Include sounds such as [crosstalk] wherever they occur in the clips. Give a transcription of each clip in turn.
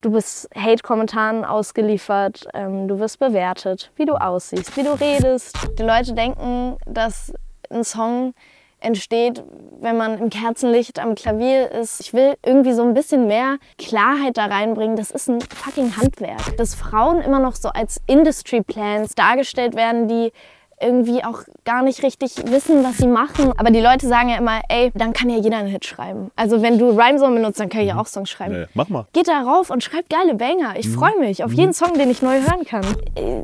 Du bist Hate-Kommentaren ausgeliefert, ähm, du wirst bewertet, wie du aussiehst, wie du redest. Die Leute denken, dass ein Song entsteht, wenn man im Kerzenlicht am Klavier ist. Ich will irgendwie so ein bisschen mehr Klarheit da reinbringen. Das ist ein fucking Handwerk. Dass Frauen immer noch so als Industry Plans dargestellt werden, die irgendwie auch gar nicht richtig wissen, was sie machen. Aber die Leute sagen ja immer, ey, dann kann ja jeder einen Hit schreiben. Also wenn du Rhymesong benutzt, dann kann ich ja mhm. auch Songs schreiben. Nee, mach mal. Geht da rauf und schreibt geile Banger. Ich mhm. freue mich auf jeden mhm. Song, den ich neu hören kann.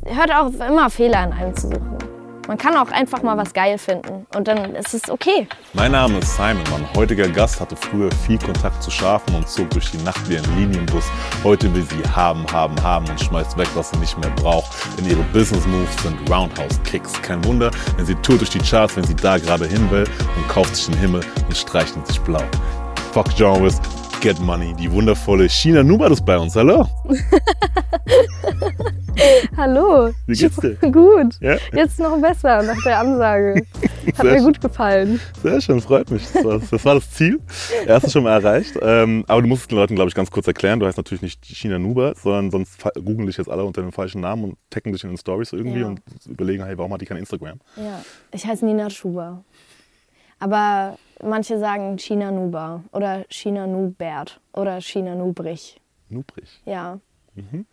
Hört auch immer Fehler in einem zu suchen. Man kann auch einfach mal was geil finden und dann ist es okay. Mein Name ist Simon. Mein heutiger Gast hatte früher viel Kontakt zu Schafen und zog durch die Nacht wie ein Linienbus. Heute will sie haben, haben, haben und schmeißt weg, was sie nicht mehr braucht. Denn ihre Business Moves sind Roundhouse Kicks. Kein Wunder, wenn sie tourt durch die Charts, wenn sie da gerade hin will und kauft sich den Himmel und streicht sich blau. Fuck Genres, Get Money. Die wundervolle China Nubat ist bei uns. Hallo. [laughs] [laughs] Hallo. Wie geht's dir? Gut. Ja? Jetzt noch besser nach der Ansage. [laughs] Hat Sehr mir gut gefallen. Sehr schön, freut mich. Das war das, war das Ziel. Erstes schon mal erreicht. Ähm, aber du musst es den Leuten, glaube ich, ganz kurz erklären. Du heißt natürlich nicht China Nuba, sondern sonst googeln dich jetzt alle unter dem falschen Namen und taggen dich in den Stories irgendwie ja. und überlegen, hey, warum hat die kein Instagram? Ja, ich heiße Nina Schuber. Aber manche sagen China Nuba oder China Nubert oder China Nubrich. Nubrich? Ja. Mhm.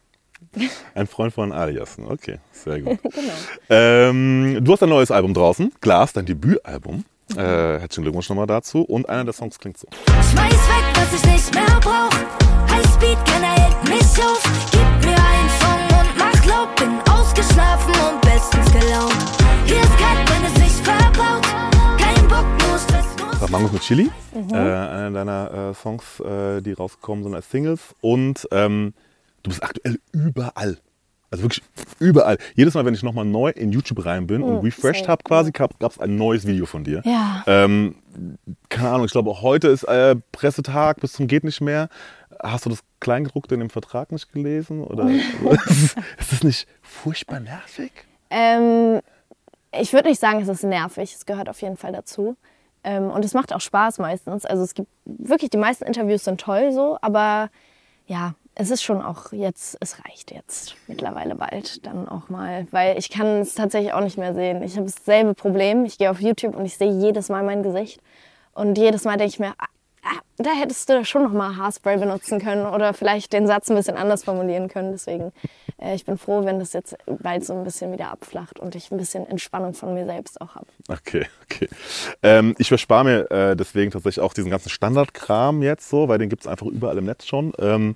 [laughs] Ein Freund von Aliasen, okay, sehr gut. [laughs] genau. Ähm, du hast ein neues Album draußen, Glas, dein Debütalbum. Mhm. Äh, herzlichen Glückwunsch nochmal dazu. Und einer der Songs klingt so. Schmeiß weg, was ich nicht mehr brauch. Highspeed, keiner hält mich auf. Gib mir einen Song und mach laut. Bin ausgeschlafen und bestens gelaunt. Hier ist kalt, wenn es sich verbaut. Kein Bock, nur Stress, nur Das Mangos mit Chili, mhm. äh, einer deiner äh, Songs, äh, die rausgekommen sind als Singles. Und ähm, du bist aktuell überall. Also wirklich überall. Jedes Mal, wenn ich nochmal neu in YouTube rein bin und oh, refreshed habe quasi, gab es ein neues Video von dir. Ja. Ähm, keine Ahnung, ich glaube, heute ist äh, Pressetag bis zum geht nicht mehr. Hast du das Kleingedruckte in dem Vertrag nicht gelesen? Oder [laughs] [laughs] ist, ist das nicht furchtbar nervig? Ähm, ich würde nicht sagen, es ist nervig. Es gehört auf jeden Fall dazu. Ähm, und es macht auch Spaß meistens. Also es gibt wirklich, die meisten Interviews sind toll so, aber ja, es ist schon auch jetzt, es reicht jetzt mittlerweile bald dann auch mal, weil ich kann es tatsächlich auch nicht mehr sehen. Ich habe dasselbe Problem. Ich gehe auf YouTube und ich sehe jedes Mal mein Gesicht und jedes Mal denke ich mir, ah, da hättest du schon noch mal Haarspray benutzen können oder vielleicht den Satz ein bisschen anders formulieren können. Deswegen äh, ich bin froh, wenn das jetzt bald so ein bisschen wieder abflacht und ich ein bisschen Entspannung von mir selbst auch habe. Okay, okay. Ähm, ich verspare mir äh, deswegen tatsächlich auch diesen ganzen Standardkram jetzt so, weil den gibt es einfach überall im Netz schon. Ähm,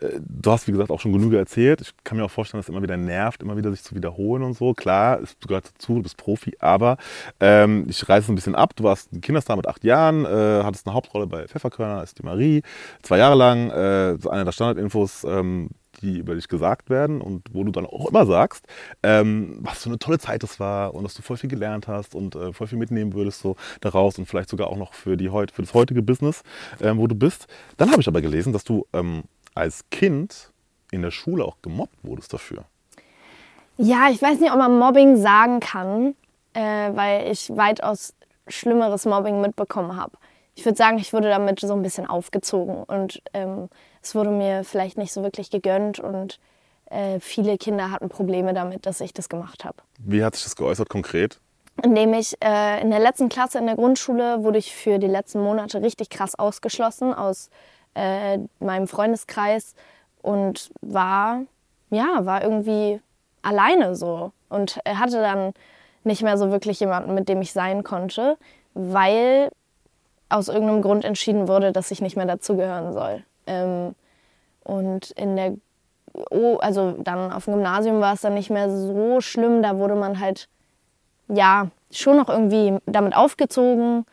äh, du hast, wie gesagt, auch schon genug erzählt. Ich kann mir auch vorstellen, dass es immer wieder nervt, immer wieder sich zu wiederholen und so. Klar, es gehört dazu, du bist Profi, aber ähm, ich reiße es ein bisschen ab. Du warst ein Kinderstar mit acht Jahren, äh, hattest eine Hauptrolle bei Pfefferkörner, ist die Marie, zwei Jahre lang. Äh, so eine der Standardinfos, ähm, die über dich gesagt werden und wo du dann auch immer sagst, ähm, was für eine tolle Zeit das war und dass du voll viel gelernt hast und äh, voll viel mitnehmen würdest so daraus und vielleicht sogar auch noch für, die, für das heutige Business, ähm, wo du bist. Dann habe ich aber gelesen, dass du ähm, als Kind in der Schule auch gemobbt wurdest dafür. Ja, ich weiß nicht, ob man Mobbing sagen kann, äh, weil ich weitaus schlimmeres Mobbing mitbekommen habe. Ich würde sagen, ich wurde damit so ein bisschen aufgezogen und ähm, es wurde mir vielleicht nicht so wirklich gegönnt und äh, viele Kinder hatten Probleme damit, dass ich das gemacht habe. Wie hat sich das geäußert konkret? Indem ich äh, in der letzten Klasse in der Grundschule wurde ich für die letzten Monate richtig krass ausgeschlossen aus äh, meinem Freundeskreis und war ja war irgendwie alleine so und hatte dann nicht mehr so wirklich jemanden, mit dem ich sein konnte, weil aus irgendeinem Grund entschieden wurde, dass ich nicht mehr dazugehören soll. Ähm, und in der, oh, also dann auf dem Gymnasium war es dann nicht mehr so schlimm. Da wurde man halt, ja, schon noch irgendwie damit aufgezogen.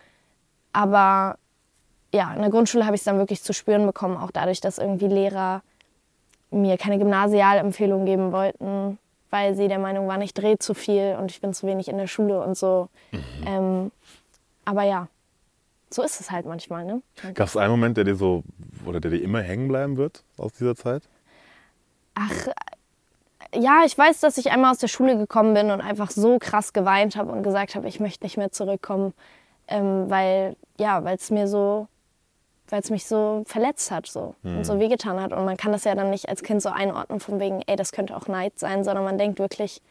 Aber ja, in der Grundschule habe ich es dann wirklich zu spüren bekommen, auch dadurch, dass irgendwie Lehrer mir keine Gymnasialempfehlung geben wollten, weil sie der Meinung waren, ich drehe zu viel und ich bin zu wenig in der Schule und so. Mhm. Ähm, aber ja, so ist es halt manchmal. Ne? Gab es einen Moment, der dir so oder der dir immer hängen bleiben wird aus dieser Zeit? Ach, ja, ich weiß, dass ich einmal aus der Schule gekommen bin und einfach so krass geweint habe und gesagt habe, ich möchte nicht mehr zurückkommen, ähm, weil ja, weil es mir so weil es mich so verletzt hat so und so wehgetan hat. Und man kann das ja dann nicht als Kind so einordnen von wegen, ey, das könnte auch Neid sein, sondern man denkt wirklich,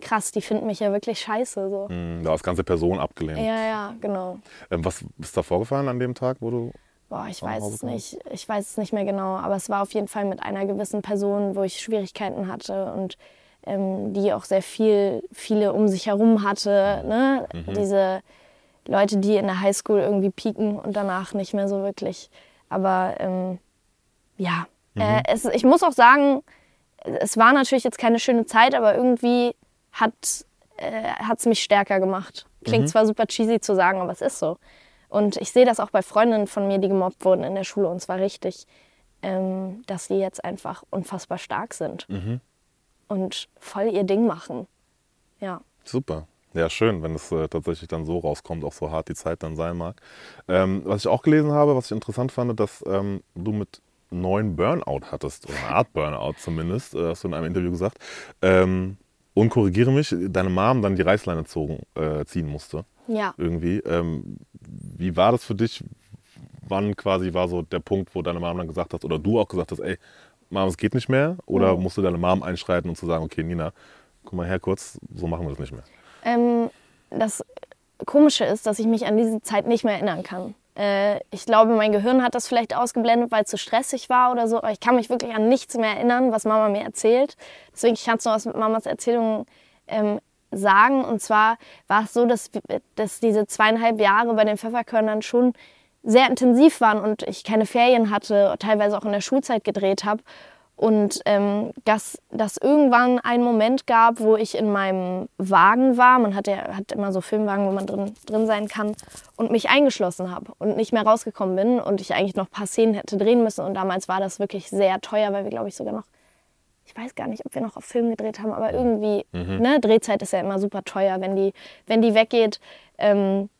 krass, die finden mich ja wirklich scheiße. So. Hm, Da als ganze Person abgelehnt. Ja, ja, genau. Ähm, was ist da vorgefallen an dem Tag, wo du. Boah, ich weiß es nicht. Ich weiß es nicht mehr genau, aber es war auf jeden Fall mit einer gewissen Person, wo ich Schwierigkeiten hatte und ähm, die auch sehr viel, viele um sich herum hatte. Ne? Mhm. Diese Leute, die in der Highschool irgendwie pieken und danach nicht mehr so wirklich. Aber ähm, ja, Mhm. äh, es, ich muss auch sagen, es war natürlich jetzt keine schöne Zeit, aber irgendwie hat es mich stärker gemacht. Klingt Mhm. zwar super cheesy zu sagen, aber es ist so. Und ich sehe das auch bei Freundinnen von mir, die gemobbt wurden in der Schule und zwar richtig, ähm, dass sie jetzt einfach unfassbar stark sind Mhm. und voll ihr Ding machen. Ja. Super. Ja, schön, wenn es äh, tatsächlich dann so rauskommt, auch so hart die Zeit dann sein mag. Ähm, was ich auch gelesen habe, was ich interessant fand, dass ähm, du mit neuen Burnout hattest, oder eine Art Burnout zumindest, äh, hast du in einem Interview gesagt. Ähm, und korrigiere mich, deine Mom dann die Reißleine zogen, äh, ziehen musste, Ja. irgendwie. Ähm, wie war das für dich? Wann quasi war so der Punkt, wo deine Mom dann gesagt hat, oder du auch gesagt hast, ey, Mom, es geht nicht mehr? Oder Mhm. musste deine Mom einschreiten und zu sagen, okay, Nina, guck mal her kurz, so machen wir das nicht mehr? Ähm, das Komische ist, dass ich mich an diese Zeit nicht mehr erinnern kann. Äh, ich glaube, mein Gehirn hat das vielleicht ausgeblendet, weil es zu stressig war oder so. Aber ich kann mich wirklich an nichts mehr erinnern, was Mama mir erzählt. Deswegen ich kann es nur aus Mamas Erzählungen ähm, sagen. Und zwar war es so, dass, dass diese zweieinhalb Jahre bei den Pfefferkörnern schon sehr intensiv waren und ich keine Ferien hatte, teilweise auch in der Schulzeit gedreht habe. Und ähm, dass dass irgendwann einen Moment gab, wo ich in meinem Wagen war. Man hat ja hat immer so Filmwagen, wo man drin, drin sein kann. Und mich eingeschlossen habe und nicht mehr rausgekommen bin. Und ich eigentlich noch ein paar Szenen hätte drehen müssen. Und damals war das wirklich sehr teuer, weil wir, glaube ich, sogar noch ich weiß gar nicht, ob wir noch auf Film gedreht haben, aber irgendwie, ne, Drehzeit ist ja immer super teuer, wenn die, wenn die weggeht. Ähm,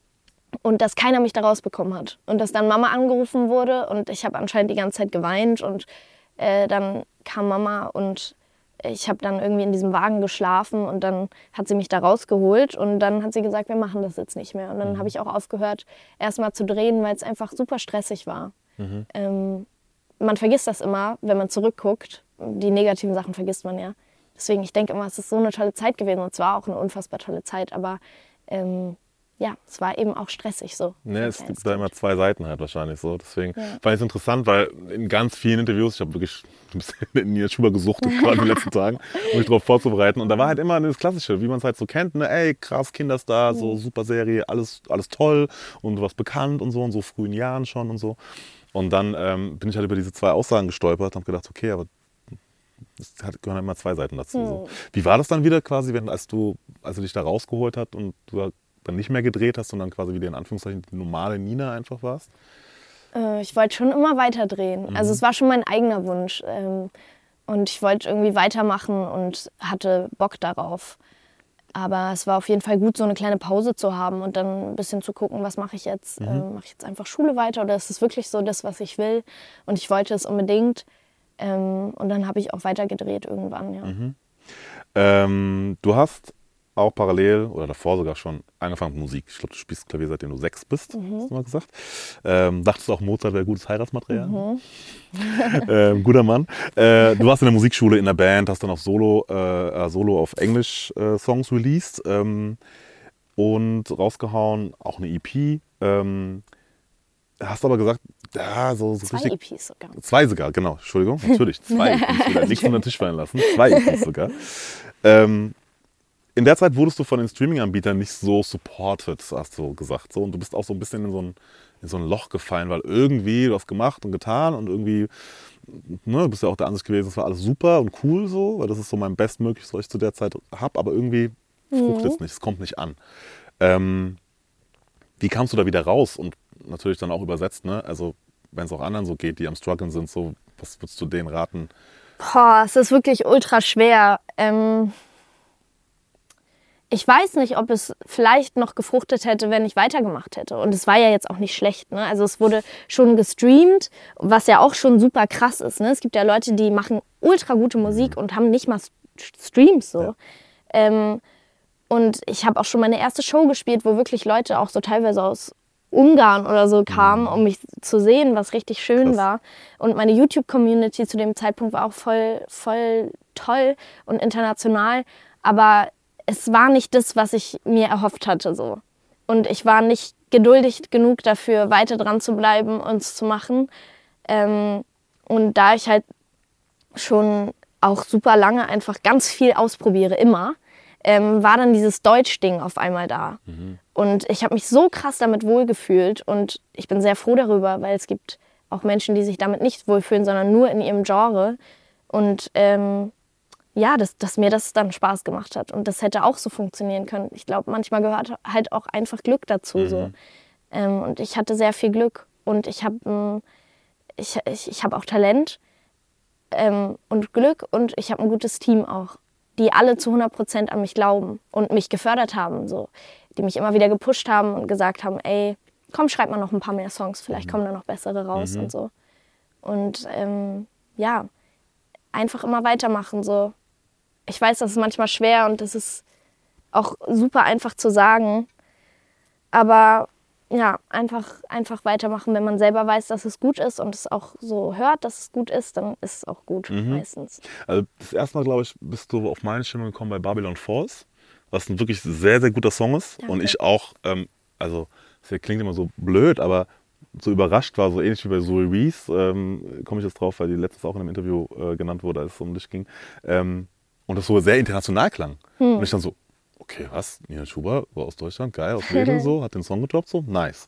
und dass keiner mich da rausbekommen hat. Und dass dann Mama angerufen wurde und ich habe anscheinend die ganze Zeit geweint und äh, dann kam Mama und ich habe dann irgendwie in diesem Wagen geschlafen und dann hat sie mich da rausgeholt und dann hat sie gesagt, wir machen das jetzt nicht mehr. Und dann habe ich auch aufgehört, erstmal zu drehen, weil es einfach super stressig war. Ähm, man vergisst das immer, wenn man zurückguckt. Die negativen Sachen vergisst man ja. Deswegen, ich denke immer, es ist so eine tolle Zeit gewesen und es war auch eine unfassbar tolle Zeit, aber ähm, ja, es war eben auch stressig so. Ne, es gibt da immer zwei Seiten halt wahrscheinlich so. Deswegen Ja. fand ich es interessant, weil in ganz vielen Interviews, ich habe wirklich [laughs] ein bisschen in Nina Schuber gesuchtet gerade in den letzten [laughs] Tagen, um mich darauf vorzubereiten. Und da war halt immer das Klassische, wie man es halt so kennt. Ne? Ey, krass, Kinderstar, so super Serie, alles, alles toll und warst bekannt und so in so frühen Jahren schon und so. Und dann ähm, bin ich halt über diese zwei Aussagen gestolpert und habe gedacht, okay, aber es hat- gehören immer zwei Seiten dazu. So. Wie war das dann wieder quasi, wenn, als du, als du dich da rausgeholt hat und du dann nicht mehr gedreht hast, sondern quasi wieder in Anführungszeichen die normale Nina einfach warst? Äh, ich wollte schon immer weiter drehen. Also es war schon mein eigener Wunsch. Ähm, und ich wollte irgendwie weitermachen und hatte Bock darauf. Aber es war auf jeden Fall gut, so eine kleine Pause zu haben und dann ein bisschen zu gucken, was mache ich jetzt? Äh, mache ich jetzt einfach Schule weiter oder ist es wirklich so das, was ich will? Und ich wollte es unbedingt. Ähm, und dann habe ich auch weiter gedreht irgendwann, ja. Ähm, du hast auch parallel oder davor sogar schon angefangen mit Musik. Ich glaube, du spielst Klavier seitdem du sechs bist, hast du mal gesagt. Ähm, dachtest du auch, Mozart wäre gutes Heiratsmaterial? [laughs] ähm, guter Mann. Äh, du warst in der Musikschule in der Band, hast dann auch Solo, äh, äh, Solo auf Englisch äh, Songs released ähm, und rausgehauen, auch eine EP. Ähm, hast aber gesagt, ja, so, so Zwei richtig. EPs sogar. Zwei sogar, genau, Entschuldigung, natürlich. Zwei EPs, [laughs] nichts unter den Tisch fallen lassen. Zwei EPs sogar. Ähm, in der Zeit wurdest du von den Streaming-Anbietern nicht so supported, hast du gesagt. So, und du bist auch so ein bisschen in so ein, in so ein Loch gefallen, weil irgendwie du hast gemacht und getan und irgendwie, ne, du bist ja auch der Ansicht gewesen, es war alles super und cool so, weil das ist so mein Bestmögliches, was ich zu der Zeit habe, aber irgendwie fruchtet es nicht, es kommt nicht an. Ähm, wie kamst du da wieder raus? Und natürlich dann auch übersetzt, ne? Also, wenn es auch anderen so geht, die am Struggeln sind, so, was würdest du denen raten? Boah, es ist wirklich ultra schwer. Ähm, ich weiß nicht, ob es vielleicht noch gefruchtet hätte, wenn ich weitergemacht hätte. Und es war ja jetzt auch nicht schlecht. Ne? Also es wurde schon gestreamt, was ja auch schon super krass ist. Ne? Es gibt ja Leute, die machen ultra gute Musik und haben nicht mal Streams so. Ähm, und ich habe auch schon meine erste Show gespielt, wo wirklich Leute auch so teilweise aus Ungarn oder so kamen, um mich zu sehen, was richtig schön Krass. war. Und meine YouTube-Community zu dem Zeitpunkt war auch voll, voll toll und international. Aber es war nicht das, was ich mir erhofft hatte. So. Und ich war nicht geduldig genug dafür, weiter dran zu bleiben und es zu machen. Ähm, und da ich halt schon auch super lange einfach ganz viel ausprobiere, immer, ähm, war dann dieses Deutsch-Ding auf einmal da. Und ich habe mich so krass damit wohlgefühlt und ich bin sehr froh darüber, weil es gibt auch Menschen, die sich damit nicht wohlfühlen, sondern nur in ihrem Genre. Und ähm, ja, dass, dass mir das dann Spaß gemacht hat. Und das hätte auch so funktionieren können. Ich glaube, manchmal gehört halt auch einfach Glück dazu. So. Ähm, und ich hatte sehr viel Glück. Und ich habe ähm, ich, ich, ich hab auch Talent ähm, und Glück und ich habe ein gutes Team auch, die alle zu 100 Prozent an mich glauben und mich gefördert haben, so, die mich immer wieder gepusht haben und gesagt haben, ey, komm, schreib mal noch ein paar mehr Songs, vielleicht kommen da noch bessere raus und so. Und ähm, ja, einfach immer weitermachen, so. Ich weiß, das ist manchmal schwer und das ist auch super einfach zu sagen, aber ja, einfach, einfach weitermachen. Wenn man selber weiß, dass es gut ist und es auch so hört, dass es gut ist, dann ist es auch gut meistens. Also das erste Mal, glaube ich, bist du auf meine Stimme gekommen bei Babylon Falls, was ein wirklich sehr, sehr guter Song ist. Und Danke. ich auch, ähm, also das klingt immer so blöd, aber so überrascht war, so ähnlich wie bei Zoe Reese, ähm, komme ich jetzt drauf, weil die letztens auch in einem Interview äh, genannt wurde, als es um dich ging. Ähm, und das so sehr international klang. Und ich dann so, okay, was? Nina Schuber war aus Deutschland, geil, aus Mädel [laughs] so, hat den Song gedroppt, so, nice.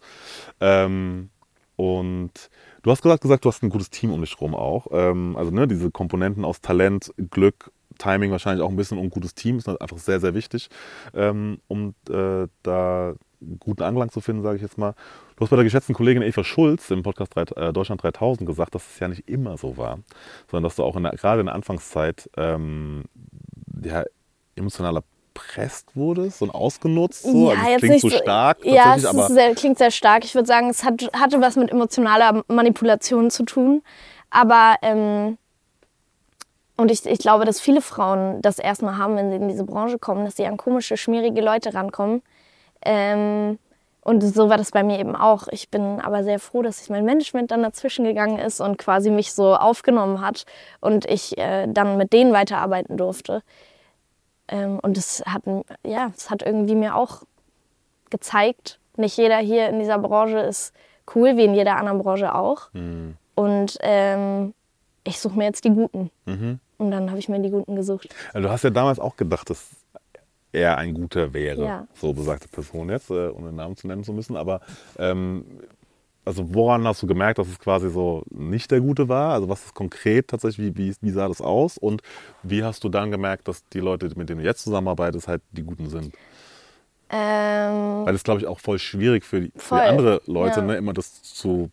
Ähm, und du hast gesagt, gesagt, du hast ein gutes Team um dich rum auch. Ähm, also ne, diese Komponenten aus Talent, Glück, Timing wahrscheinlich auch ein bisschen und ein gutes Team ist einfach sehr, sehr wichtig, ähm, um äh, da guten Anklang zu finden, sage ich jetzt mal. Du hast bei der geschätzten Kollegin Eva Schulz im Podcast äh, Deutschland 3000 gesagt, dass es ja nicht immer so war, sondern dass du auch in der, gerade in der Anfangszeit ähm, ja, emotional erpresst wurdest und ausgenutzt. So. also es klingt so stark Ja, es sehr, klingt sehr stark. Ich würde sagen, es hat, hatte was mit emotionaler Manipulation zu tun. Aber, ähm, und ich, ich glaube, dass viele Frauen das erstmal haben, wenn sie in diese Branche kommen, dass sie an komische, schmierige Leute rankommen. Ähm, und so war das bei mir eben auch. Ich bin aber sehr froh, dass sich mein Management dann dazwischen gegangen ist und quasi mich so aufgenommen hat und ich äh, dann mit denen weiterarbeiten durfte. Ähm, und es hat, ja, es hat irgendwie mir auch gezeigt, nicht jeder hier in dieser Branche ist cool, wie in jeder anderen Branche auch. Und ähm, ich suche mir jetzt die Guten. Und dann habe ich mir die Guten gesucht. Also du hast ja damals auch gedacht, dass er ein guter wäre, Ja. so besagte Person jetzt, äh, ohne den Namen zu nennen zu müssen. Aber ähm, also woran hast du gemerkt, dass es quasi so nicht der Gute war? Also was ist konkret tatsächlich, wie, wie, wie sah das aus? Und wie hast du dann gemerkt, dass die Leute, mit denen du jetzt zusammenarbeitest, halt die Guten sind? Ähm, Weil das glaube ich auch voll schwierig für, die, für Voll, andere Leute, ja. ne, immer das zu,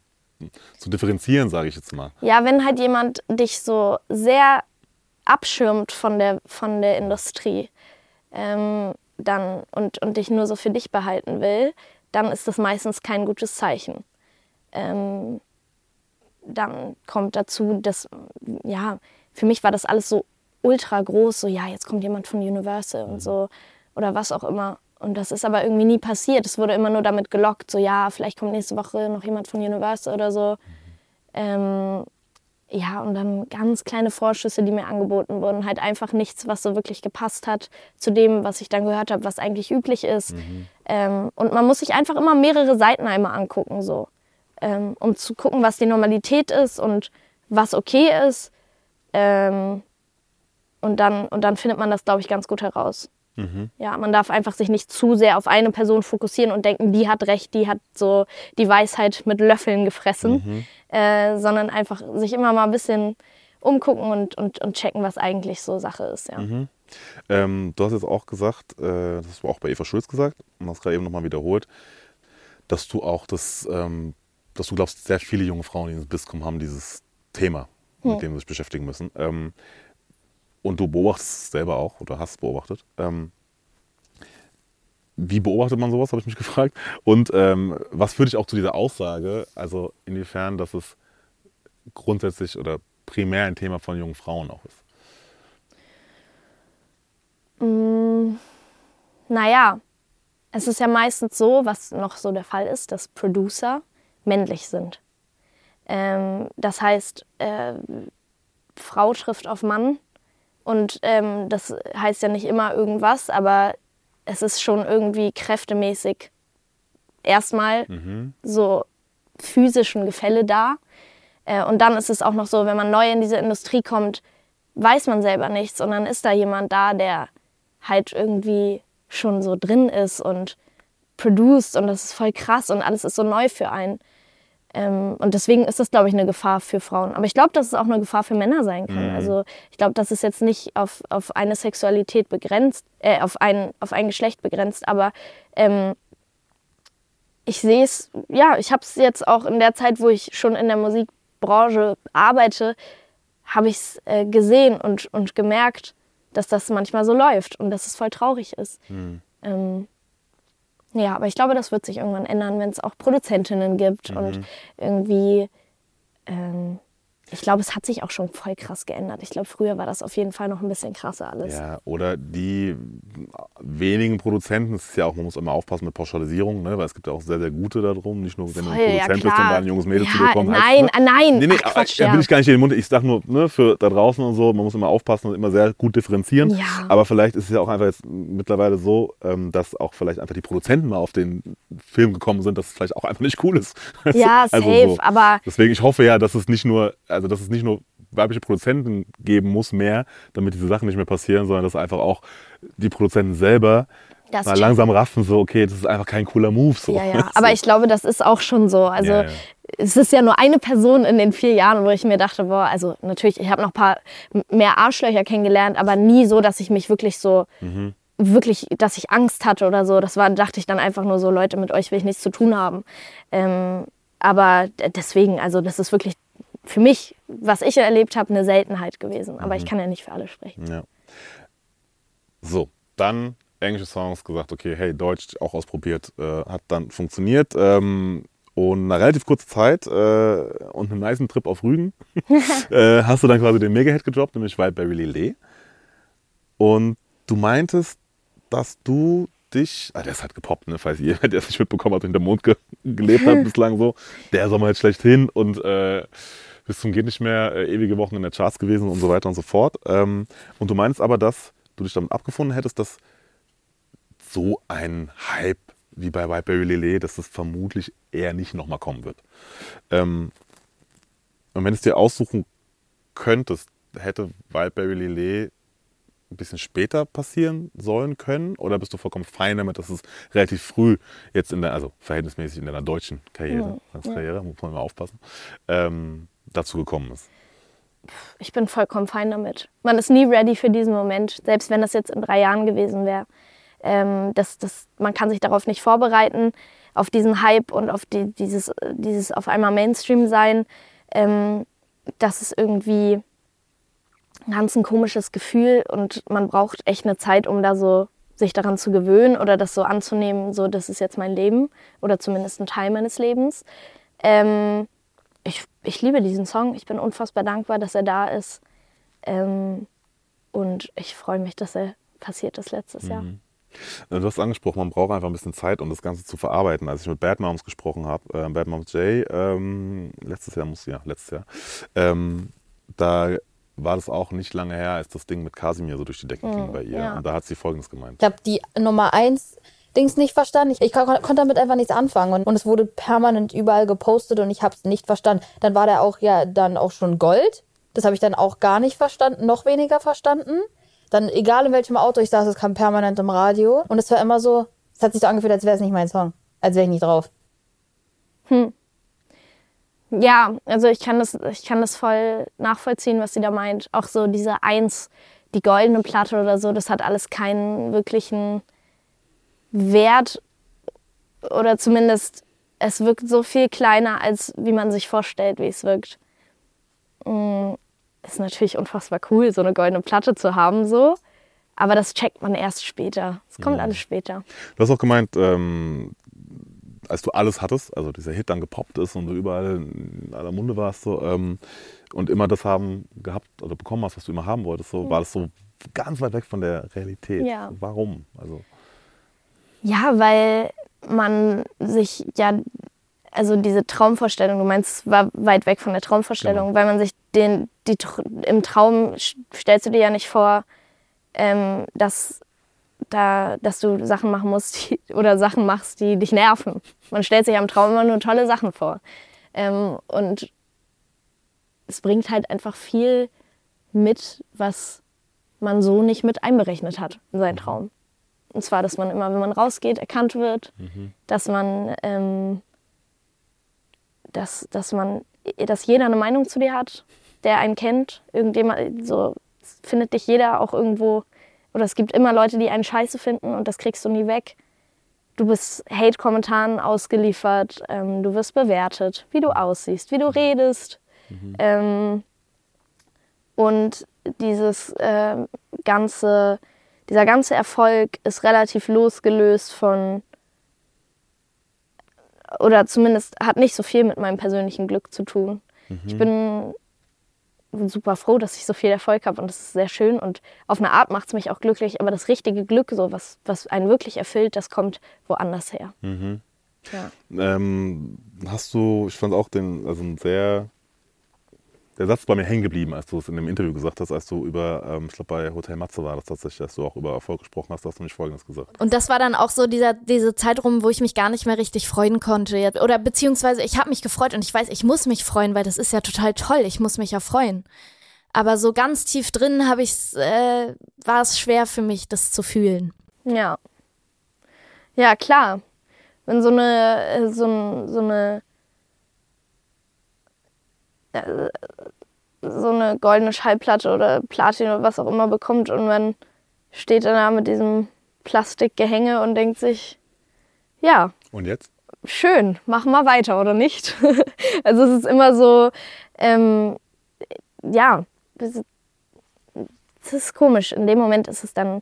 zu differenzieren, sage ich jetzt mal. ja, wenn halt jemand dich so sehr abschirmt von der, von der Industrie ähm, dann, und, und dich nur so für dich behalten will, dann ist das meistens kein gutes Zeichen. Ähm, dann kommt dazu, dass, ja, für mich war das alles so ultra groß, so, ja, jetzt kommt jemand von Universal und so, oder was auch immer. Und das ist aber irgendwie nie passiert. Es wurde immer nur damit gelockt, so, ja, vielleicht kommt nächste Woche noch jemand von Universal oder so. Ähm, ja, und dann ganz kleine Vorschüsse, die mir angeboten wurden. Halt einfach nichts, was so wirklich gepasst hat zu dem, was ich dann gehört habe, was eigentlich üblich ist. Ähm, und man muss sich einfach immer mehrere Seiten einmal angucken, so. Ähm, um zu gucken, was die Normalität ist und was okay ist. Ähm, und, dann, und dann findet man das, glaube ich, ganz gut heraus. Ja, man darf einfach sich nicht zu sehr auf eine Person fokussieren und denken, die hat recht, die hat so die Weisheit mit Löffeln gefressen, äh, sondern einfach sich immer mal ein bisschen umgucken und, und, und checken, was eigentlich so Sache ist. Ja. Ähm, du hast jetzt auch gesagt, äh, das hast du auch bei Eva Schulz gesagt und hast gerade eben nochmal wiederholt, dass du auch das, ähm, dass du glaubst, sehr viele junge Frauen, die ins Biss kommen, haben dieses Thema, mit dem sie sich beschäftigen müssen. Ähm, und du beobachtest es selber auch oder hast beobachtet. Ähm, wie beobachtet man sowas, habe ich mich [laughs] gefragt. Und ähm, was führt dich auch zu dieser Aussage, also inwiefern, dass es grundsätzlich oder primär ein Thema von jungen Frauen auch ist? Mm, naja, Es ist ja meistens so, was noch so der Fall ist, dass Producer männlich sind. Ähm, das heißt, äh, Frau trifft auf Mann und ähm, das heißt ja nicht immer irgendwas, aber es ist schon irgendwie kräftemäßig erstmal Mhm. so physischen Gefälle da. Äh, und dann ist es auch noch so, wenn man neu in diese Industrie kommt, weiß man selber nichts und dann ist da jemand da, der halt irgendwie schon so drin ist und produced und das ist voll krass und alles ist so neu für einen. Ähm, und deswegen ist das, glaube ich, eine Gefahr für Frauen. Aber ich glaube, dass es auch eine Gefahr für Männer sein kann. Also ich glaube, das ist jetzt nicht auf, auf eine Sexualität begrenzt, äh, auf, ein, auf ein Geschlecht begrenzt, aber ähm, ich sehe es, ja, ich habe es jetzt auch in der Zeit, wo ich schon in der Musikbranche arbeite, habe ich es äh, gesehen und, und gemerkt, dass das manchmal so läuft und dass es voll traurig ist. Ähm, ja, aber ich glaube, das wird sich irgendwann ändern, wenn es auch Produzentinnen gibt und irgendwie, ähm, ich glaube, es hat sich auch schon voll krass geändert. Ich glaube, früher war das auf jeden Fall noch ein bisschen krasser alles. Ja, oder die wenigen Produzenten, das ist ja auch, man muss immer aufpassen mit Pauschalisierung, ne? weil es gibt ja auch sehr, sehr gute darum. Nicht nur, wenn du Voll, ein ja, Produzent bist klar. und da ein junges Mädel Ja, zu dir kommt. nein, ne? ah, nein, Nee, nee, ach, Quatsch, da ja. will ich gar nicht in den Mund. Ich sag nur, ne, für da draußen und so, man muss immer aufpassen und immer sehr gut differenzieren. Ja. Aber vielleicht ist es ja auch einfach jetzt mittlerweile so, ähm, dass auch vielleicht einfach die Produzenten mal auf den Film gekommen sind, dass es vielleicht auch einfach nicht cool ist. [laughs] Ja, Also safe, so. aber Deswegen, ich hoffe ja, dass es nicht nur, also dass es nicht nur weibliche Produzenten geben muss mehr, damit diese Sachen nicht mehr passieren, sondern dass einfach auch die Produzenten selber Das mal langsam raffen, so, okay, das ist einfach kein cooler Move. So. Ja, ja. [laughs] Aber ich glaube, das ist auch schon so. Also Ja, ja. es ist ja nur eine Person in den vier Jahren, wo ich mir dachte, boah, also natürlich, ich habe noch ein paar mehr Arschlöcher kennengelernt, aber nie so, dass ich mich wirklich so Mhm. wirklich, dass ich Angst hatte oder so. Das war, dachte ich dann einfach nur so, Leute, mit euch will ich nichts zu tun haben. Ähm, aber deswegen, also das ist wirklich für mich, was ich erlebt habe, eine Seltenheit gewesen. Aber ich Mhm. kann ja nicht für alle sprechen. Ja. So, dann englische Songs gesagt, okay, hey, Deutsch auch ausprobiert, äh, hat dann funktioniert. Ähm, und nach relativ kurzer Zeit äh, und einem niceen Trip auf Rügen [laughs] äh, hast du dann quasi den Mega-Hit gedroppt, nämlich Wildberry Lillet. Und du meintest, dass du dich, ah, der ist halt gepoppt, ne, falls jemand, der es nicht mitbekommen hat, hinter Mond ge gelebt hat [laughs] bislang so, der Sommer jetzt schlechthin und äh, bis zum geht nicht mehr äh, ewige Wochen in der Charts gewesen und so weiter und so fort. Ähm, und du meinst aber, dass du dich damit abgefunden hättest, dass so ein Hype wie bei Whiteberry Lillet, dass das vermutlich eher nicht nochmal kommen wird. Ähm, und wenn du es dir aussuchen könntest, hätte Wildberry Lillet ein bisschen später passieren sollen können? Oder bist du vollkommen fein damit, dass es relativ früh jetzt in der, also verhältnismäßig in deiner deutschen Karriere, als Karriere, muss man mal aufpassen, ähm, dazu gekommen ist? Ich bin vollkommen fein damit. Man ist nie ready für diesen Moment, selbst wenn das jetzt in drei Jahren gewesen wäre. Ähm, das, das, man kann sich darauf nicht vorbereiten, auf diesen Hype und auf die, dieses, dieses auf einmal Mainstream sein. Ähm, das ist irgendwie ein ganz ein komisches Gefühl und man braucht echt eine Zeit, um da so sich daran zu gewöhnen oder das so anzunehmen, so das ist jetzt mein Leben oder zumindest ein Teil meines Lebens. Ähm, ich, ich liebe diesen Song. Ich bin unfassbar dankbar, dass er da ist. Ähm, und ich freue mich, dass er passiert ist letztes Jahr. Du hast angesprochen, man braucht einfach ein bisschen Zeit, um das Ganze zu verarbeiten. Als ich mit Bad Moms gesprochen habe, äh, Bad Moms J, ähm, letztes Jahr muss ja, letztes Jahr, ähm, da war das auch nicht lange her, als das Ding mit Kasimir so durch die Decke ging bei ihr. ja. Und da hat sie Folgendes gemeint. Ich habe die Nummer eins Dings nicht verstanden. Ich, ich kon konnte damit einfach nichts anfangen. Und, und es wurde permanent überall gepostet und ich habe es nicht verstanden. Dann war der auch ja dann auch schon Gold. Das habe ich dann auch gar nicht verstanden, noch weniger verstanden. Dann, egal in welchem Auto ich saß, es kam permanent im Radio. Und es war immer so, es hat sich so angefühlt, als wäre es nicht mein Song. Als wäre ich nicht drauf. Ja, also ich kann das, ich kann das voll nachvollziehen, was sie da meint. Auch so diese Eins, die goldene Platte oder so, das hat alles keinen wirklichen Wert oder zumindest es wirkt so viel kleiner, als wie man sich vorstellt, wie es wirkt. Mm, Ist natürlich unfassbar cool, so eine goldene Platte zu haben, so. Aber das checkt man erst später. Es kommt alles später. Du hast auch gemeint, ähm, als du alles hattest, also dieser Hit dann gepoppt ist und du überall in aller Munde warst so, ähm, und immer das haben gehabt oder bekommen hast, was du immer haben wolltest, so, war das so ganz weit weg von der Realität. Ja. Warum? Also, Ja, weil man sich ja, also diese Traumvorstellung, du meinst, es war weit weg von der Traumvorstellung, Genau. weil man sich den, die, im Traum stellst du dir ja nicht vor, ähm, dass, da, dass du Sachen machen musst die, oder Sachen machst, die dich nerven. Man stellt sich am Traum immer nur tolle Sachen vor. Ähm, und es bringt halt einfach viel mit, was man so nicht mit einberechnet hat in seinen Traum. Und zwar, dass man immer, wenn man rausgeht, erkannt wird, dass man, ähm, dass, dass man, dass jeder eine Meinung zu dir hat, der einen kennt. Irgendjemand, so findet dich jeder auch irgendwo, oder es gibt immer Leute, die einen scheiße finden und das kriegst du nie weg. Du bist Hate-Kommentaren ausgeliefert, ähm, du wirst bewertet, wie du aussiehst, wie du redest. Ähm, und dieses ähm, ganze, dieser ganze Erfolg ist relativ losgelöst von, oder zumindest hat nicht so viel mit meinem persönlichen Glück zu tun. Ich bin super froh, dass ich so viel Erfolg habe und das ist sehr schön und auf eine Art macht es mich auch glücklich, aber das richtige Glück, so was, was einen wirklich erfüllt, das kommt woanders her. Ja. Ähm, hast du, ich fand auch den, also ein sehr, der Satz ist bei mir hängen geblieben, als du es in dem Interview gesagt hast, als du über, ähm, ich glaube bei Hotel Matze war das tatsächlich, als du auch über Erfolg gesprochen hast, hast du nämlich Folgendes gesagt. Und das war dann auch so dieser, diese Zeit rum, wo ich mich gar nicht mehr richtig freuen konnte. Jetzt. Oder beziehungsweise ich habe mich gefreut und ich weiß, ich muss mich freuen, weil das ist ja total toll. Ich muss mich ja freuen. Aber so ganz tief drin habe ich äh, war es schwer für mich, das zu fühlen. Ja. Ja, klar. Wenn so eine, äh, so, ein, so eine, so eine goldene Schallplatte oder Platin oder was auch immer bekommt und man steht dann da mit diesem Plastikgehänge und denkt sich, ja, Und jetzt? schön, mach mal weiter oder nicht. [laughs] also es ist immer so, ähm, ja, es ist komisch. In dem Moment ist es dann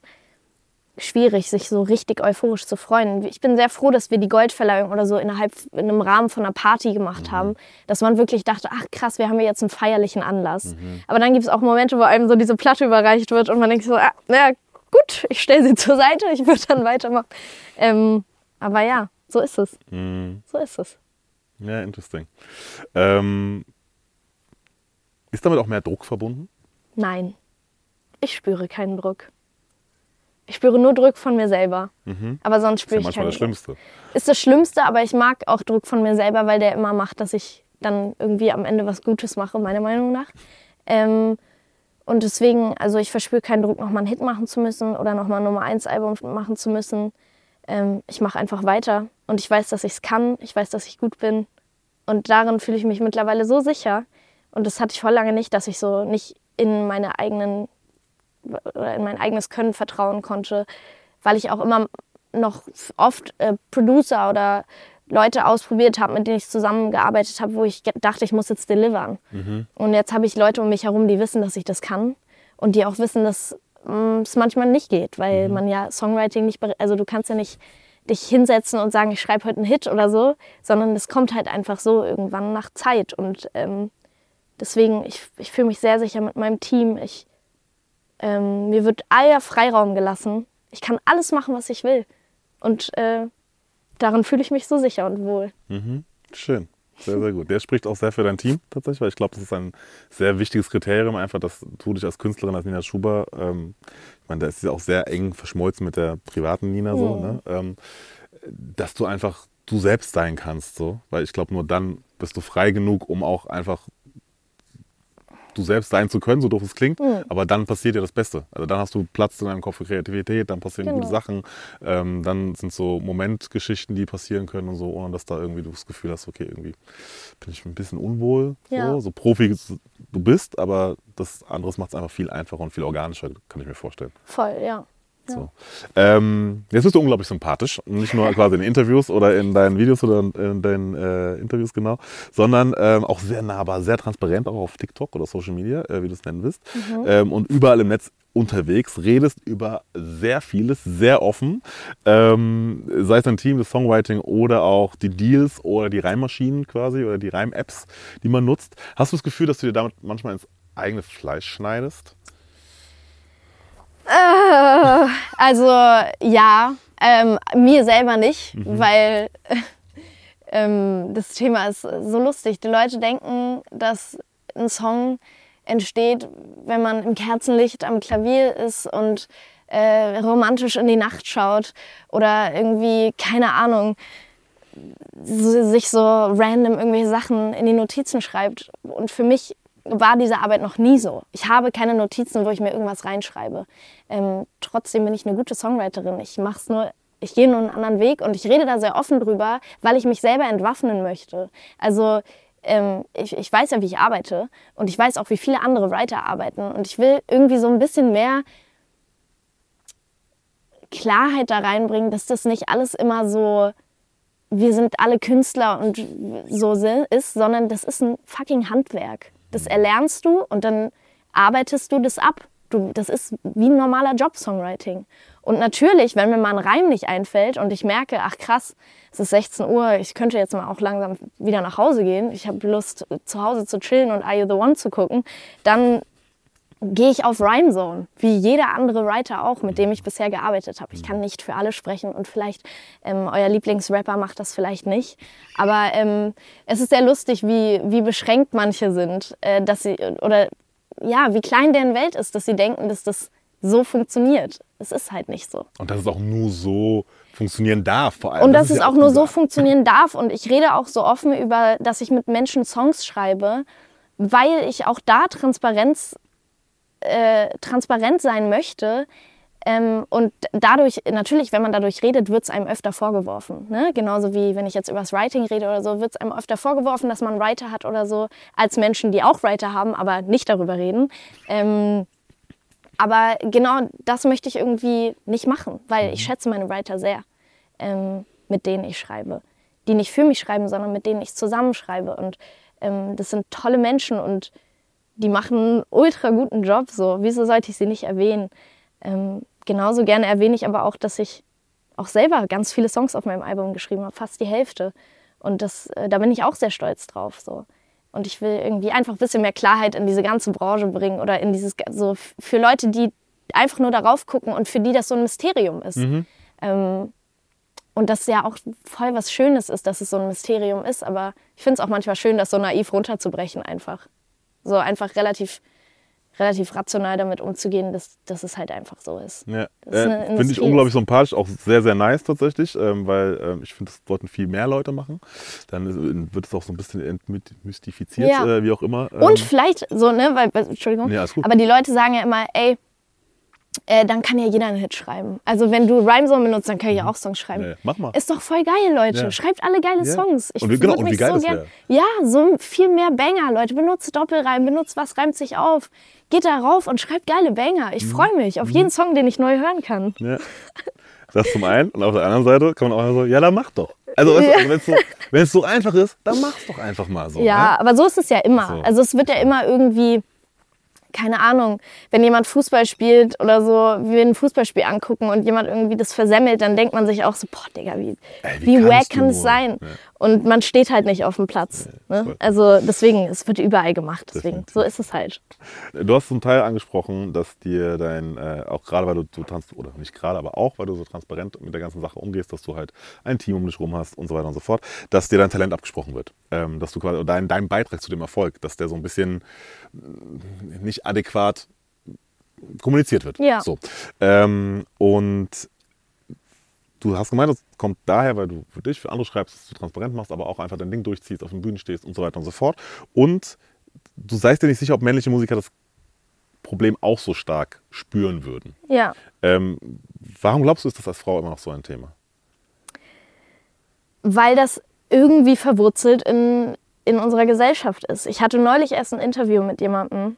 schwierig, sich so richtig euphorisch zu freuen. Ich bin sehr froh, dass wir die Goldverleihung oder so innerhalb in einem Rahmen von einer Party gemacht haben, dass man wirklich dachte, ach krass, wir haben ja jetzt einen feierlichen Anlass. Aber dann gibt es auch Momente, wo einem so diese Platte überreicht wird und man denkt so, ah, na gut, ich stelle sie [laughs] zur Seite, ich würde dann weitermachen. Ähm, aber ja, so ist es. Mhm. So ist es. Ja, interesting. Ähm, ist damit auch mehr Druck verbunden? Nein, ich spüre keinen Druck. Ich spüre nur Druck von mir selber. Aber sonst Mhm. Ist spüre ja ich manchmal keinen das Schlimmste. Ist das Schlimmste, aber ich mag auch Druck von mir selber, weil der immer macht, dass ich dann irgendwie am Ende was Gutes mache, meiner Meinung nach. Ähm, und deswegen, also ich verspüre keinen Druck, nochmal einen Hit machen zu müssen oder nochmal ein Nummer 1 Album machen zu müssen. Ähm, ich mache einfach weiter und ich weiß, dass ich es kann. Ich weiß, dass ich gut bin. Und darin fühle ich mich mittlerweile so sicher. Und das hatte ich voll lange nicht, dass ich so nicht in meine eigenen in mein eigenes Können vertrauen konnte, weil ich auch immer noch oft äh, Producer oder Leute ausprobiert habe, mit denen ich zusammengearbeitet habe, wo ich dachte, ich muss jetzt delivern. Und jetzt habe ich Leute um mich herum, die wissen, dass ich das kann und die auch wissen, dass mm, es manchmal nicht geht, weil man ja Songwriting nicht, also du kannst ja nicht dich hinsetzen und sagen, ich schreibe heute einen Hit oder so, sondern es kommt halt einfach so irgendwann nach Zeit und ähm, deswegen, ich, ich fühle mich sehr sicher mit meinem Team. Ich, ähm, mir wird aller Freiraum gelassen. Ich kann alles machen, was ich will. Und äh, darin fühle ich mich so sicher und wohl. Schön. Sehr, sehr gut. Der spricht auch sehr für dein Team tatsächlich, weil ich glaube, das ist ein sehr wichtiges Kriterium, einfach, dass du dich als Künstlerin, als Nina Schuber, ähm, ich meine, da ist sie auch sehr eng verschmolzen mit der privaten Nina so, ne? ähm, dass du einfach du selbst sein kannst, so, weil ich glaube, nur dann bist du frei genug, um auch einfach du selbst sein zu können, so doof es klingt, aber dann passiert dir das Beste. Also dann hast du Platz in deinem Kopf für Kreativität, dann passieren Genau. gute Sachen, ähm, dann sind so Momentgeschichten, die passieren können und so, ohne dass da irgendwie du das Gefühl hast, okay, irgendwie bin ich ein bisschen unwohl, Ja. so, so Profi du bist, aber das anderes macht es einfach viel einfacher und viel organischer, kann ich mir vorstellen. Voll, ja. So. Ähm, jetzt bist du unglaublich sympathisch. Nicht nur quasi in Interviews oder in deinen Videos oder in deinen äh, Interviews genau, sondern ähm, auch sehr nahbar, sehr transparent, auch auf TikTok oder Social Media, äh, wie du es nennen willst. Ähm, und überall im Netz unterwegs, redest über sehr vieles, sehr offen. Ähm, sei es dein Team, das Songwriting oder auch die Deals oder die Reimmaschinen quasi oder die Reim-Apps, die man nutzt. Hast du das Gefühl, dass du dir damit manchmal ins eigene Fleisch schneidest? Äh, also ja, Ähm, mir selber nicht, weil [laughs] ähm, das Thema ist so lustig. Die Leute denken, dass ein Song entsteht, wenn man im Kerzenlicht am Klavier ist und äh, romantisch in die Nacht schaut oder irgendwie, keine Ahnung, sich so random irgendwelche Sachen in die Notizen schreibt. Und für mich war diese Arbeit noch nie so. Ich habe keine Notizen, wo ich mir irgendwas reinschreibe. Ähm, trotzdem bin ich eine gute Songwriterin. Ich mach's nur, ich gehe nur einen anderen Weg und ich rede da sehr offen drüber, weil ich mich selber entwaffnen möchte. Also ähm, ich, ich weiß ja, wie ich arbeite und ich weiß auch, wie viele andere Writer arbeiten und ich will irgendwie so ein bisschen mehr Klarheit da reinbringen, dass das nicht alles immer so wir sind alle Künstler und so ist, sondern das ist ein fucking Handwerk. Das erlernst du und dann arbeitest du das ab. Du, das ist wie ein normaler Job Songwriting. Und natürlich, wenn mir mal ein Reim nicht einfällt und ich merke, ach krass, es ist 16 Uhr, ich könnte jetzt mal auch langsam wieder nach Hause gehen, ich habe Lust, zu Hause zu chillen und Are You the One zu gucken, dann gehe ich auf Rhyme Zone, wie jeder andere Writer auch, mit dem ich bisher gearbeitet habe. Ich kann nicht für alle sprechen und vielleicht ähm, euer Lieblingsrapper macht das vielleicht nicht. Aber ähm, es ist sehr lustig, wie, wie beschränkt manche sind, äh, dass sie oder ja, wie klein deren Welt ist, dass sie denken, dass das so funktioniert. Es ist halt nicht so. Und dass es auch nur so funktionieren darf, vor allem. Und dass Das ist es ja auch nur so funktionieren [laughs] darf. Und ich rede auch so offen über, dass ich mit Menschen Songs schreibe, weil ich auch da Transparenz, äh, transparent sein möchte. Ähm, und dadurch, natürlich, wenn man dadurch redet, wird es einem öfter vorgeworfen. Ne? Genauso wie wenn ich jetzt über das Writing rede oder so, wird es einem öfter vorgeworfen, dass man Writer hat oder so, als Menschen, die auch Writer haben, aber nicht darüber reden. Ähm, aber genau das möchte ich irgendwie nicht machen, weil ich schätze meine Writer sehr, ähm, mit denen ich schreibe. Die nicht für mich schreiben, sondern mit denen ich zusammenschreibe. Und ähm, das sind tolle Menschen und die machen einen ultra guten Job. So. Wieso sollte ich sie nicht erwähnen? Ähm, genauso gerne erwähne ich aber auch, dass ich auch selber ganz viele Songs auf meinem Album geschrieben habe, fast die Hälfte. Und das, äh, da bin ich auch sehr stolz drauf. So. Und ich will irgendwie einfach ein bisschen mehr Klarheit in diese ganze Branche bringen oder in dieses, so für Leute, die einfach nur darauf gucken und für die das so ein Mysterium ist. Ähm, und das ja auch voll was Schönes ist, dass es so ein Mysterium ist. Aber ich finde es auch manchmal schön, das so naiv runterzubrechen einfach. So einfach relativ, relativ rational damit umzugehen, dass, dass es halt einfach so ist. Ja. Äh, finde ich unglaublich sympathisch, auch sehr, sehr nice tatsächlich, ähm, weil ähm, ich finde, das sollten viel mehr Leute machen. Dann ist- wird es auch so ein bisschen entmystifiziert, Ja. äh, wie auch immer. Ähm, Und vielleicht so, ne, weil, Entschuldigung, Nee, aber die Leute sagen ja immer, ey, äh, dann kann ja jeder einen Hit schreiben. Also wenn du Rhymezone benutzt, dann kann ich ja auch Songs schreiben. Nee, mach mal. Ist doch voll geil, Leute. Ja. Schreibt alle geile Ja. Songs. Ich Und wie- genau, und wie geil so das gern. Ja, so viel mehr Banger, Leute. Benutzt Doppelreim, benutzt was, reimt sich auf. Geht da rauf und schreibt geile Banger. Mhm. Ich freue mich auf jeden Song, den ich neu hören kann. Ja. Das zum einen. Und auf der anderen Seite kann man auch so, ja, dann mach doch. Also, also wenn es so, so einfach ist, dann mach's doch einfach mal so. Ja, Ne? aber so ist es ja immer. So. Also es wird ja immer irgendwie, keine Ahnung, wenn jemand Fußball spielt oder so, wir ein Fußballspiel angucken und jemand irgendwie das versemmelt, dann denkt man sich auch so, boah, Digga, wie, Ey, wie wie, wack kann es sein? Ja. Und man steht halt nicht auf dem Platz. ne? Also deswegen, es wird überall gemacht. Deswegen, Definitiv. so ist es halt. Du hast zum Teil angesprochen, dass dir dein, äh, auch gerade weil du so trans oder nicht gerade, aber auch weil du so transparent mit der ganzen Sache umgehst, dass du halt ein Team um dich rum hast und so weiter und so fort, dass dir dein Talent abgesprochen wird. Ähm, dass du quasi dein, dein Beitrag zu dem Erfolg, dass der so ein bisschen mh, nicht adäquat kommuniziert wird. Ja. So. Ähm, und du hast gemeint, das kommt daher, weil du für dich, für andere schreibst, dass du transparent machst, aber auch einfach dein Ding durchziehst, auf den Bühnen stehst und so weiter und so fort. Und du seist dir nicht sicher, ob männliche Musiker das Problem auch so stark spüren würden. Ja. Ähm, warum glaubst du, ist das als Frau immer noch so ein Thema? weil das irgendwie verwurzelt in, in unserer Gesellschaft ist. Ich hatte neulich erst ein Interview mit jemandem,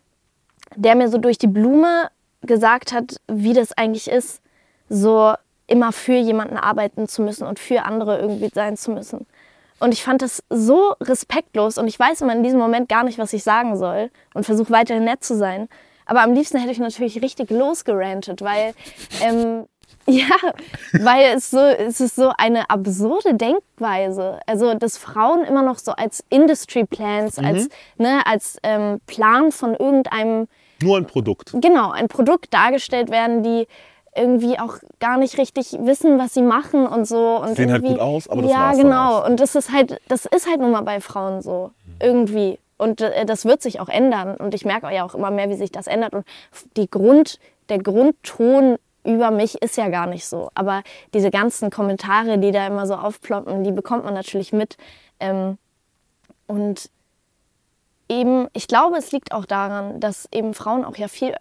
der mir so durch die Blume gesagt hat, wie das eigentlich ist, so immer für jemanden arbeiten zu müssen und für andere irgendwie sein zu müssen. Und ich fand das so respektlos und ich weiß immer in diesem Moment gar nicht, was ich sagen soll und versuche weiterhin nett zu sein. Aber am liebsten hätte ich natürlich richtig losgerantet, weil ähm, ja, weil es so es ist so eine absurde Denkweise. Also dass Frauen immer noch so als Industry Plans, als ne, als ähm, Plan von irgendeinem Nur ein Produkt. genau, ein Produkt dargestellt werden, die irgendwie auch gar nicht richtig wissen, was sie machen und so. Und Sehen halt gut aus, aber das Ja, genau. Und das ist halt, das ist halt nun mal bei Frauen so. Irgendwie. Und äh, das wird sich auch ändern. Und ich merke ja auch immer mehr, wie sich das ändert. Und die Grund, der Grundton über mich ist ja gar nicht so. Aber diese ganzen Kommentare, die da immer so aufploppen, die bekommt man natürlich mit. Ähm, und eben, ich glaube, es liegt auch daran, dass eben Frauen auch ja viel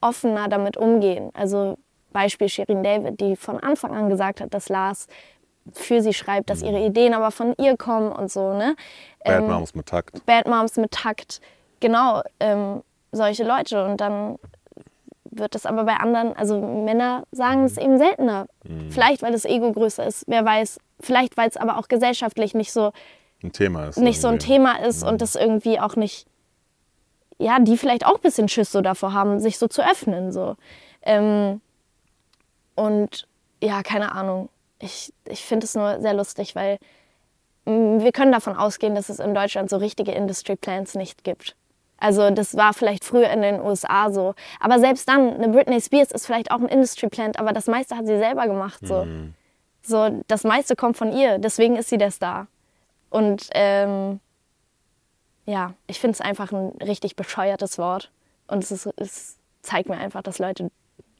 offener damit umgehen. Also Beispiel Shirin David, die von Anfang an gesagt hat, dass Lars für sie schreibt, dass ihre Ideen aber von ihr kommen und so. Ne? Bad Ähm, Moms mit Takt. Bad Moms mit Takt, genau, ähm, solche Leute. Und dann wird das aber bei anderen, also Männer sagen es eben seltener. Vielleicht, weil das Ego größer ist, wer weiß. Vielleicht, weil es aber auch gesellschaftlich nicht so, Ein Thema ist. nicht so ein irgendwie. Thema ist und das irgendwie auch nicht, ja, die vielleicht auch ein bisschen Schiss so davor haben, sich so zu öffnen. So. Ähm, und ja, keine Ahnung. Ich, ich finde es nur sehr lustig, weil mm, wir können davon ausgehen, dass es in Deutschland so richtige Industry Plans nicht gibt. Also das war vielleicht früher in den USA so. Aber selbst dann, eine Britney Spears ist vielleicht auch ein Industry Plant, aber das meiste hat sie selber gemacht. So, so das meiste kommt von ihr, deswegen ist sie der Star. Und ähm, ja, ich finde es einfach ein richtig bescheuertes Wort. Und es, ist, es zeigt mir einfach, dass Leute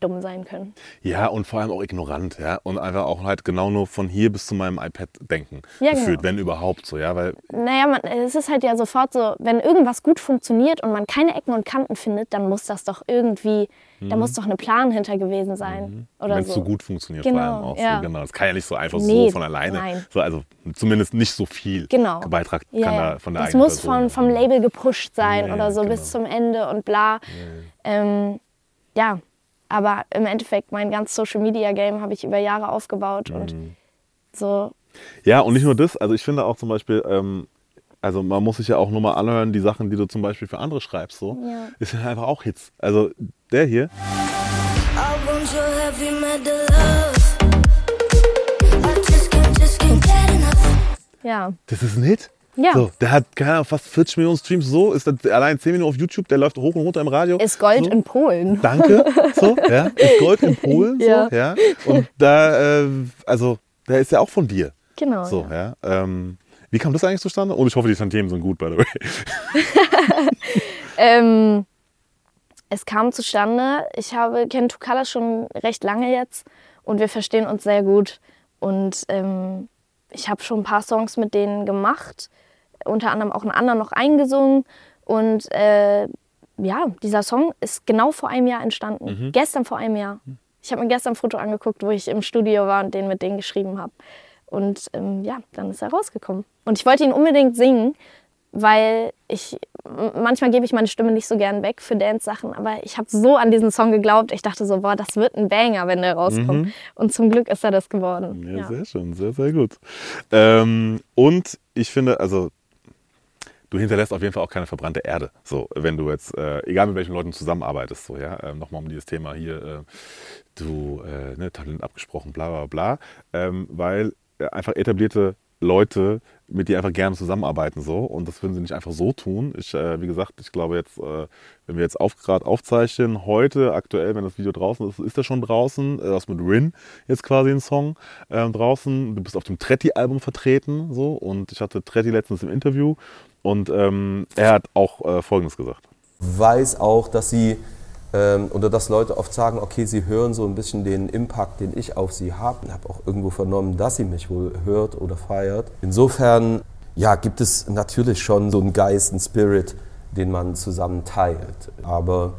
dumm sein können. Ja, und vor allem auch ignorant, ja. Und einfach auch halt genau nur von hier bis zu meinem iPad denken. Ja, gefühlt, genau. wenn überhaupt so, ja. Weil Naja, man, es ist halt ja sofort so, wenn irgendwas gut funktioniert und man keine Ecken und Kanten findet, dann muss das doch irgendwie, da muss doch eine Plan hinter gewesen sein. Oder wenn es so. so gut funktioniert, Genau, vor allem auch ja. so. Genau. Das kann ja nicht so einfach Nee, so von alleine. nein. So, also zumindest nicht so viel Genau. Beitrag Ja, kann da von der das muss von, vom Label gepusht sein Ja, oder so genau. bis zum Ende und bla. Ähm, ja, aber im Endeffekt mein ganz Social Media Game habe ich über Jahre aufgebaut und Mhm. so. Ja, und nicht nur das. Also ich finde auch zum Beispiel, ähm, also man muss sich ja auch nur mal anhören, die Sachen, die du zum Beispiel für andere schreibst, so, Ja. ist ja einfach auch Hits. Also der hier. Ja, das ist ein Hit. Ja. So, der hat keine Ahnung, fast 40 Millionen Streams. So ist das allein 10 Minuten auf YouTube. Der läuft hoch und runter im Radio. ist Gold so. in Polen. Danke. So, ja. [laughs] Ist Gold in Polen. So, Ja. ja. Und da, äh, also, der ist ja auch von dir. Genau. So, ja. ja. Ähm, wie kam das eigentlich zustande? Und ich hoffe, die Tantiemen sind gut, by the way. [laughs] Ähm, es kam zustande, ich habe kenne Tukala schon recht lange jetzt und wir verstehen uns sehr gut. Und ähm, ich habe schon ein paar Songs mit denen gemacht, unter anderem auch einen anderen noch eingesungen. Und äh, ja, dieser Song ist genau vor einem Jahr entstanden. Gestern vor einem Jahr. Ich habe mir gestern ein Foto angeguckt, wo ich im Studio war und den mit denen geschrieben habe. Und ähm, ja, dann ist er rausgekommen. Und ich wollte ihn unbedingt singen, weil ich manchmal gebe ich meine Stimme nicht so gern weg für Dance-Sachen, aber ich habe so an diesen Song geglaubt. Ich dachte so, boah, das wird ein Banger, wenn der rauskommt. Und zum Glück ist er das geworden. Ja, Ja. sehr schön, sehr, sehr gut. Ähm, und ich finde, also du hinterlässt auf jeden Fall auch keine verbrannte Erde. So, wenn du jetzt, äh, egal mit welchen Leuten zusammenarbeitest, so, ja, ähm, nochmal um dieses Thema hier, äh, du, äh, ne, Talent abgesprochen, bla, bla, bla, ähm, weil äh, einfach etablierte Leute mit dir einfach gerne zusammenarbeiten so und das würden sie nicht einfach so tun. Ich, äh, wie gesagt, ich glaube jetzt, äh, wenn wir jetzt auf, gerade aufzeichnen, heute aktuell, wenn das Video draußen ist, ist er schon draußen. Äh, das mit Rin jetzt quasi ein Song ähm, draußen. Du bist auf dem Tretti-Album vertreten so und ich hatte Tretti letztens im Interview und ähm, er hat auch äh, Folgendes gesagt. weiß auch, dass sie ähm, oder dass Leute oft sagen, okay, sie hören so ein bisschen den Impact, den ich auf sie habe. Ich habe auch irgendwo vernommen, dass sie mich wohl hört oder feiert. Insofern, ja, gibt es natürlich schon so einen Geist, einen Spirit, den man zusammen teilt. Aber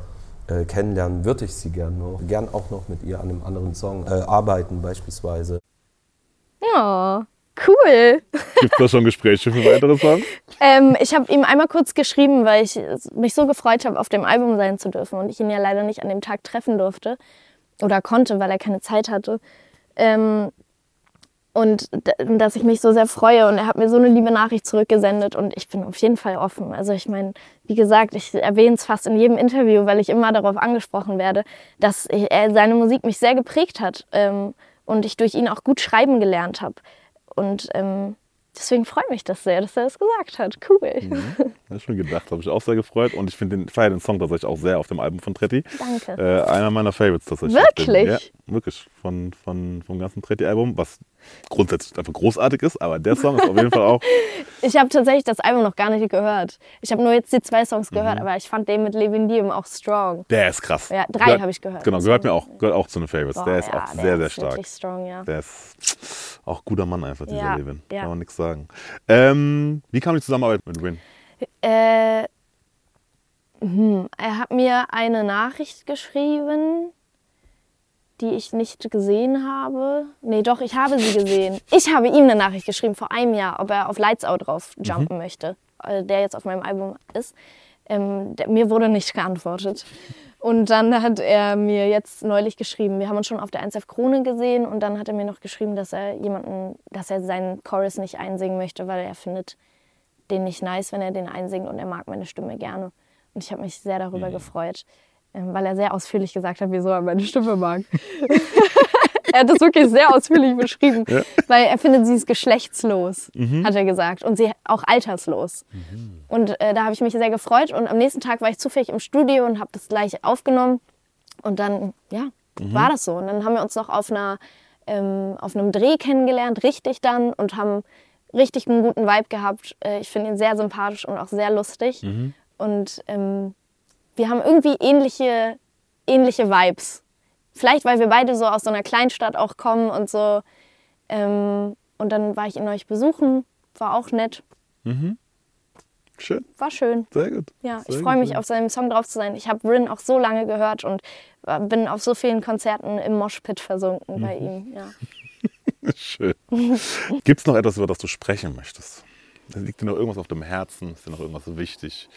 äh, kennenlernen würde ich sie gern noch. Gern auch noch mit ihr an einem anderen Song äh, arbeiten beispielsweise. Oh, cool. Gibt es da schon Gespräche für weitere Songs? Ähm, ich habe ihm einmal kurz geschrieben, weil ich mich so gefreut habe, auf dem Album sein zu dürfen und ich ihn ja leider nicht an dem Tag treffen durfte oder konnte, weil er keine Zeit hatte. Ähm, und dass ich mich so sehr freue und er hat mir so eine liebe Nachricht zurückgesendet und ich bin auf jeden Fall offen. Also ich meine, wie gesagt, ich erwähne es fast in jedem Interview, weil ich immer darauf angesprochen werde, dass ich, er, seine Musik mich sehr geprägt hat ähm, und ich durch ihn auch gut schreiben gelernt habe. Und ähm, deswegen freut mich das sehr, dass er das gesagt hat. Cool. Mhm. Ja, schon gedacht, habe ich auch sehr gefreut. Und ich finde den, feiere den Song tatsächlich auch sehr auf dem Album von Tretti. Danke. Äh, einer meiner Favorites tatsächlich. Wirklich? Ja, wirklich. Von, von, vom ganzen Tretti-Album, was grundsätzlich einfach großartig ist, aber der Song ist auf jeden Fall auch. [laughs] Ich habe tatsächlich das Album noch gar nicht gehört. Ich habe nur jetzt die zwei Songs gehört, Mhm. aber ich fand den mit Levindium auch strong. Der ist krass. Ja, drei habe ich gehört. Genau, gehört mir auch, gehört auch zu den Favorites. Boah, der ist ja, auch sehr, sehr ist stark. Wirklich strong, ja. Der ist auch guter Mann einfach, dieser Ja, Levin. ja. Kann man nichts sagen. Ähm, wie kam die Zusammenarbeit mit Win? Äh, hm, er hat mir eine Nachricht geschrieben, die ich nicht gesehen habe. Nee, doch, ich habe sie gesehen. Ich habe ihm eine Nachricht geschrieben vor einem Jahr, ob er auf Lights Out drauf jumpen möchte, äh, der jetzt auf meinem Album ist. Ähm, mir wurde nicht geantwortet. Und dann hat er mir jetzt neulich geschrieben, wir haben uns schon auf der 1F Krone gesehen und dann hat er mir noch geschrieben, dass er jemanden, dass er seinen Chorus nicht einsingen möchte, weil er findet den nicht nice, wenn er den einsingt und er mag meine Stimme gerne. Und ich habe mich sehr darüber Mhm. gefreut, ähm, weil er sehr ausführlich gesagt hat, wieso er meine Stimme mag. [laughs] [laughs] er hat das wirklich sehr ausführlich beschrieben, weil er findet, sie ist geschlechtslos, Mhm. hat er gesagt, und sie auch alterslos. Und äh, da habe ich mich sehr gefreut und am nächsten Tag war ich zufällig im Studio und habe das gleich aufgenommen und dann, ja, Mhm. war das so. Und dann haben wir uns noch auf, einer, ähm, auf einem Dreh kennengelernt, richtig dann, und haben richtig einen guten Vibe gehabt. Äh, ich finde ihn sehr sympathisch und auch sehr lustig. Und ähm, wir haben irgendwie ähnliche, ähnliche Vibes. Vielleicht, weil wir beide so aus so einer Kleinstadt auch kommen und so. Ähm, und dann war ich ihn euch besuchen, war auch nett, Schön, war schön. sehr gut. Ja, sehr ich freue mich, auf seinem Song drauf zu sein. Ich habe Rin auch so lange gehört und äh, bin auf so vielen Konzerten im Moshpit versunken bei ihm. Ja. [laughs] Schön. Gibt es noch etwas, über das du sprechen möchtest? Liegt dir noch irgendwas auf dem Herzen? Ist dir noch irgendwas so wichtig?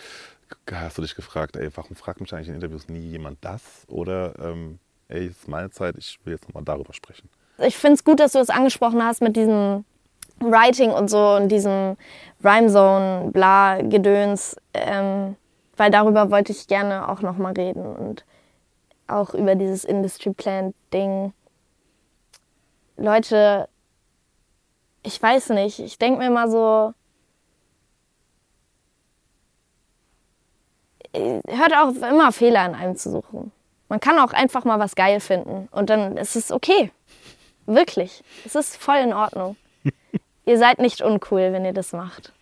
Hast du dich gefragt, ey, warum fragt mich eigentlich in Interviews nie jemand das? Oder, ähm, ey, es ist meine Zeit, ich will jetzt nochmal darüber sprechen. Ich finde es gut, dass du das angesprochen hast mit diesem Writing und so und diesem Rhymezone, bla, Gedöns. Ähm, weil darüber wollte ich gerne auch nochmal reden und auch über dieses Industry Plan Ding. Leute, ich weiß nicht, ich denke mir mal so, äh, hört auf, immer Fehler in einem zu suchen. Man kann auch einfach mal was geil finden und dann ist es okay. Wirklich. Es ist voll in Ordnung. [laughs] ihr seid nicht uncool, wenn ihr das macht.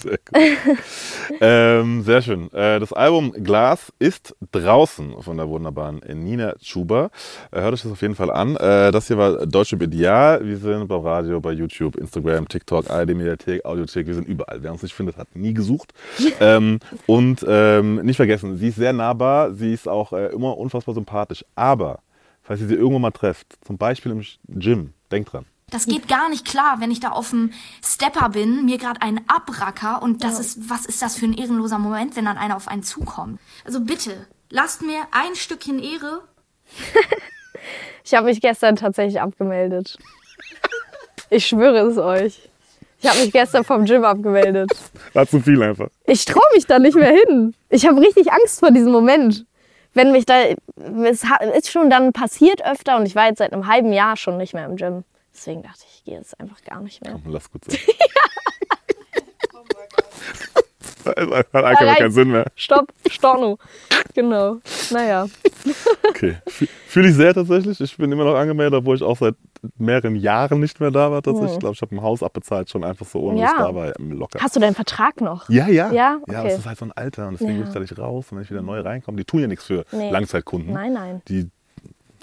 Sehr [laughs] ähm, sehr schön. Äh, das Album Glas ist draußen von der wunderbaren Nina Schuber. Äh, hört euch das auf jeden Fall an. Äh, das hier war Deutsche Ideal. Wir sind beim Radio, bei YouTube, Instagram, TikTok, ARD Mediathek, Audiothek. Wir sind überall. Wer uns nicht findet, hat nie gesucht. [laughs] ähm, und ähm, nicht vergessen, sie ist sehr nahbar. Sie ist auch äh, immer unfassbar sympathisch. Aber, falls ihr sie irgendwo mal trefft, zum Beispiel im Gym, denkt dran. Das geht gar nicht klar, wenn ich da auf dem Stepper bin, mir gerade einen abracker und das ist, was ist das für ein ehrenloser Moment, wenn dann einer auf einen zukommt? Also bitte, lasst mir ein Stückchen Ehre. [laughs] Ich habe mich gestern tatsächlich abgemeldet. Ich schwöre es euch. Ich habe mich gestern vom Gym abgemeldet. War zu viel einfach. Ich traue mich da nicht mehr hin. Ich habe richtig Angst vor diesem Moment. Wenn mich da. Es ist schon dann passiert öfter und ich war jetzt seit einem halben Jahr schon nicht mehr im Gym. Deswegen dachte ich, ich gehe jetzt einfach gar nicht mehr. Lass gut [laughs] sein. Das hat einfach keinen. Sinn mehr. Stopp, Storno. Genau. Naja. Okay. Fü- Fühle ich sehr tatsächlich. Ich bin immer noch angemeldet, obwohl ich auch seit mehreren Jahren nicht mehr da war tatsächlich. Ich glaube, ich habe ein Haus abbezahlt, schon einfach so, ohne dass Hm. Ja. ich da war. Locker. Hast du deinen Vertrag noch? Ja, ja. Ja? Ja, Okay. aber es ist halt so ein Alter und deswegen Ja. will ich da nicht raus. Und wenn ich wieder neu reinkomme, die tun ja nichts für Nee. Langzeitkunden. Nein, nein. Die,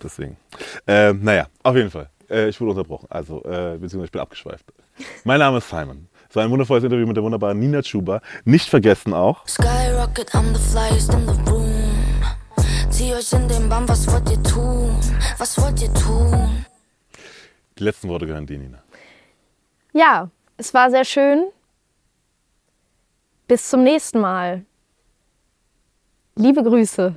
deswegen. Ähm, naja, auf jeden Fall. Äh, ich wurde unterbrochen. Also, äh, beziehungsweise ich bin abgeschweift. Mein Name ist Simon. Es war ein wundervolles Interview mit der wunderbaren Nina Chuba. Nicht vergessen auch, Skyrocket, I'm the flyest in the room. Zieh euch in den Bann, was wollt ihr tun? Was wollt ihr tun? die letzten Worte gehören dir, Nina. Ja, es war sehr schön. Bis zum nächsten Mal. Liebe Grüße.